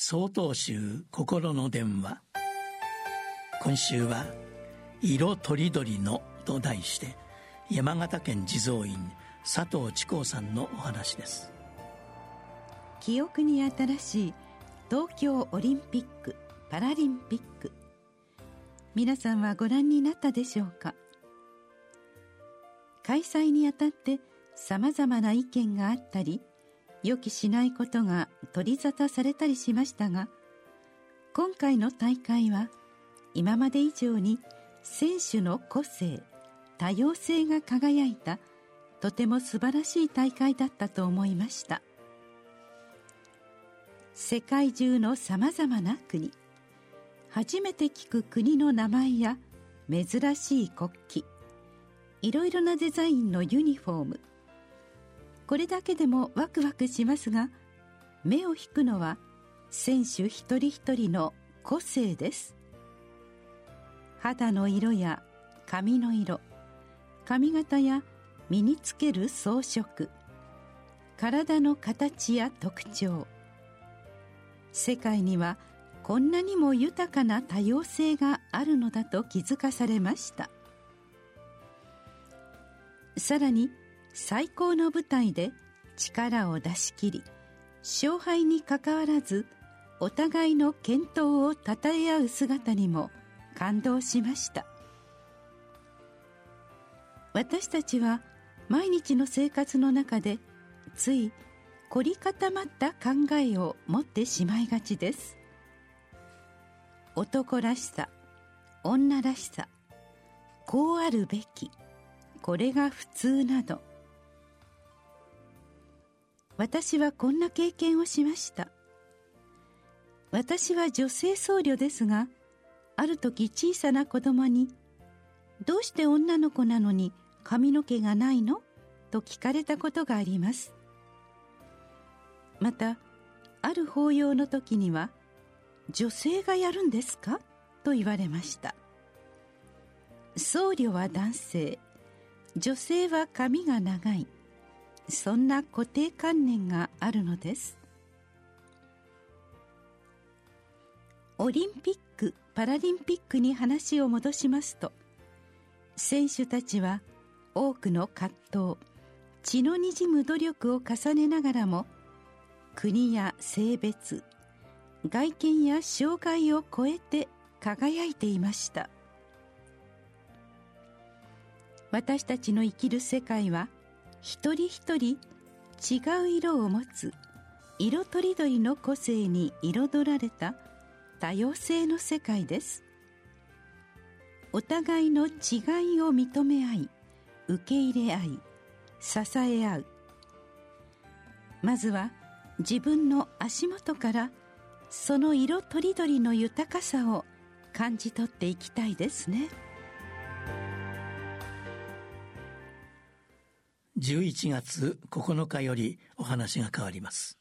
総統集心の電話。今週は「色とりどりの」と題して山形県地蔵院佐藤智光さんのお話です。記憶に新しい東京オリンピック・パラリンピック。皆さんはご覧になったでしょうか？開催にあたってさまざまな意見があったり予期しないことが取り沙汰されたりしましたが今回の大会は今まで以上に選手の個性多様性が輝いたとても素晴らしい大会だったと思いました。世界中のさまざまな国初めて聞く国の名前や珍しい国旗いろいろなデザインのユニフォームこれだけでもワクワクしますが目を引くのは選手一人一人の個性です。肌の色や髪の色髪型や身につける装飾体の形や特徴世界にはこんなにも豊かな多様性があるのだと気づかされました。さらに最高の舞台で力を出し切り勝敗にかかわらずお互いの健闘をたたえ合う姿にも感動しました。私たちは毎日の生活の中でつい凝り固まった考えを持ってしまいがちです。男らしさ女らしさこうあるべきこれが普通など私はこんな経験をしました私は女性僧侶ですがある時小さな子供に「どうして女の子なのに髪の毛がないの?」と聞かれたことがありますまたある法要の時には「女性がやるんですか?」と言われました僧侶は男性女性は髪が長いそんな固定観念があるのです。オリンピック・パラリンピックに話を戻しますと選手たちは多くの葛藤血のにじむ努力を重ねながらも国や性別外見や障害を超えて輝いていました。私たちの生きる世界は一人一人違う色を持つ色とりどりの個性に彩られた多様性の世界ですお互いの違いを認め合い受け入れ合い支え合うまずは自分の足元からその色とりどりの豊かさを感じ取っていきたいですね。11月9日よりお話が変わります。